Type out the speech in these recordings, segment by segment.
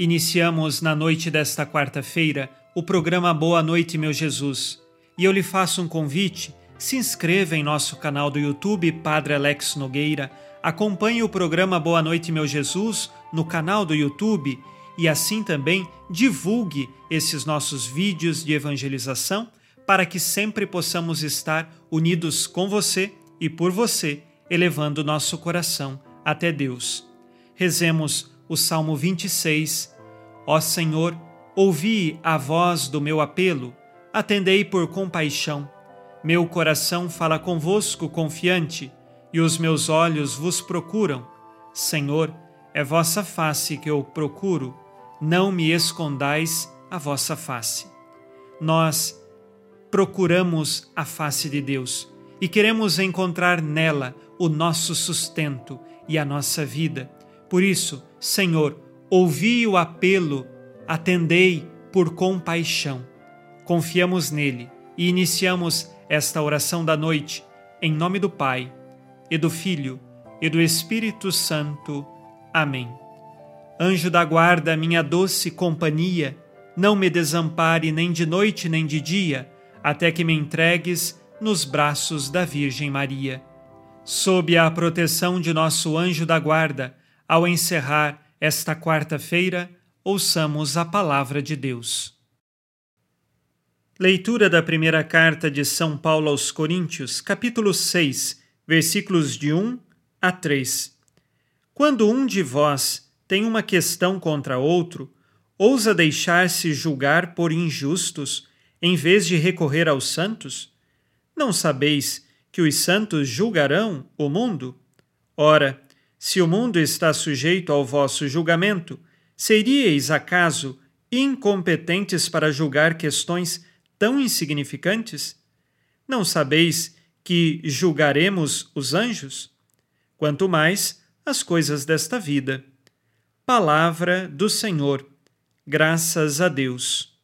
Iniciamos na noite desta quarta-feira o programa Boa Noite, meu Jesus. E eu lhe faço um convite: se inscreva em nosso canal do YouTube Padre Alex Nogueira, acompanhe o programa Boa Noite, meu Jesus no canal do YouTube e assim também divulgue esses nossos vídeos de evangelização para que sempre possamos estar unidos com você e por você, elevando nosso coração até Deus. Rezemos o Salmo 26. Ó Senhor, ouvi a voz do meu apelo atendei por compaixão. Meu coração fala convosco confiante, e os meus olhos vos procuram. Senhor, é vossa face que eu procuro, não me escondais a vossa face. Nós procuramos a face de Deus e queremos encontrar nela o nosso sustento e a nossa vida. Por isso, Senhor, ouvi o apelo, atendei por compaixão confiamos nele e iniciamos esta oração da noite em nome do Pai e do Filho e do Espírito Santo. Amém. Anjo da guarda, minha doce companhia, não me desampare nem de noite nem de dia, até que me entregues nos braços da Virgem Maria. Sob a proteção de nosso anjo da guarda, ao encerrar esta quarta-feira, ouçamos a palavra de Deus. Leitura da primeira carta de São Paulo aos Coríntios, capítulo 6, versículos de 1 a 3. Quando um de vós tem uma questão contra outro, ousa deixar-se julgar por injustos, em vez de recorrer aos santos? Não sabeis que os santos julgarão o mundo? Ora, se o mundo está sujeito ao vosso julgamento, seríeis acaso incompetentes para julgar questões tão insignificantes? Não sabeis que julgaremos os anjos? Quanto mais as coisas desta vida. Palavra do Senhor. Graças a Deus.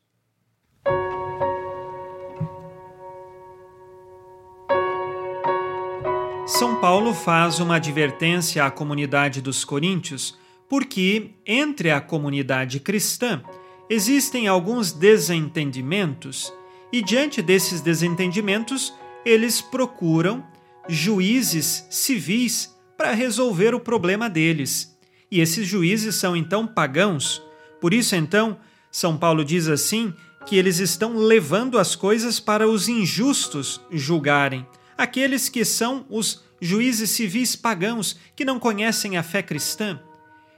São Paulo faz uma advertência à comunidade dos coríntios, porque entre a comunidade cristã existem alguns desentendimentos e diante desses desentendimentos, eles procuram juízes civis para resolver o problema deles. E esses juízes são então pagãos. Por isso, então, São Paulo diz assim que eles estão levando as coisas para os injustos julgarem, aqueles que são os juízes civis pagãos que não conhecem a fé cristã.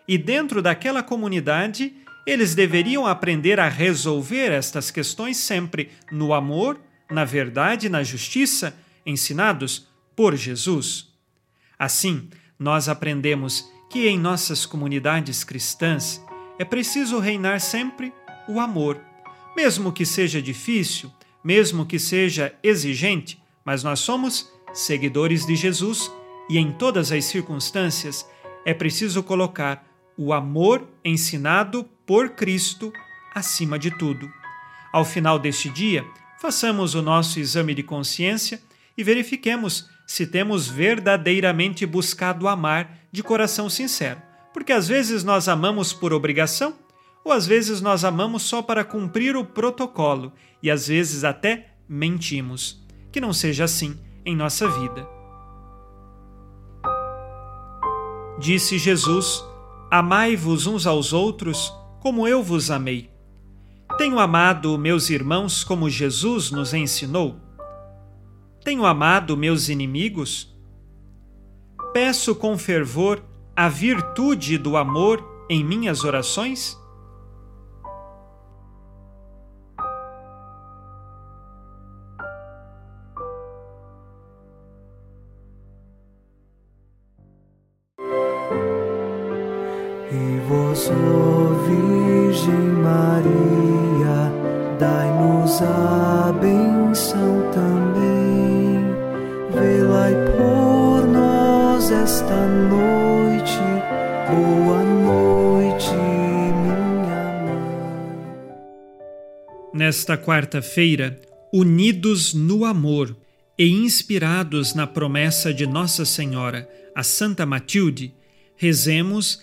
E dentro daquela comunidade eles deveriam aprender a resolver estas questões sempre no amor, na verdade e na justiça, ensinados por Jesus. Assim, nós aprendemos que em nossas comunidades cristãs é preciso reinar sempre o amor, mesmo que seja difícil, mesmo que seja exigente, mas nós somos seguidores de Jesus e em todas as circunstâncias é preciso colocar o amor ensinado por Cristo acima de tudo. Ao final deste dia, façamos o nosso exame de consciência e verifiquemos se temos verdadeiramente buscado amar de coração sincero. Porque às vezes nós amamos por obrigação, ou às vezes nós amamos só para cumprir o protocolo e às vezes até mentimos. Que não seja assim em nossa vida. Disse Jesus Amai-vos uns aos outros como eu vos amei. Tenho amado meus irmãos como Jesus nos ensinou. Tenho amado meus inimigos. Peço com fervor a virtude do amor em minhas orações? E vós, ó Virgem Maria, dai-nos a benção também. Velai por nós esta noite, boa noite, minha mãe. Nesta quarta-feira, unidos no amor e inspirados na promessa de Nossa Senhora, a Santa Matilde, rezemos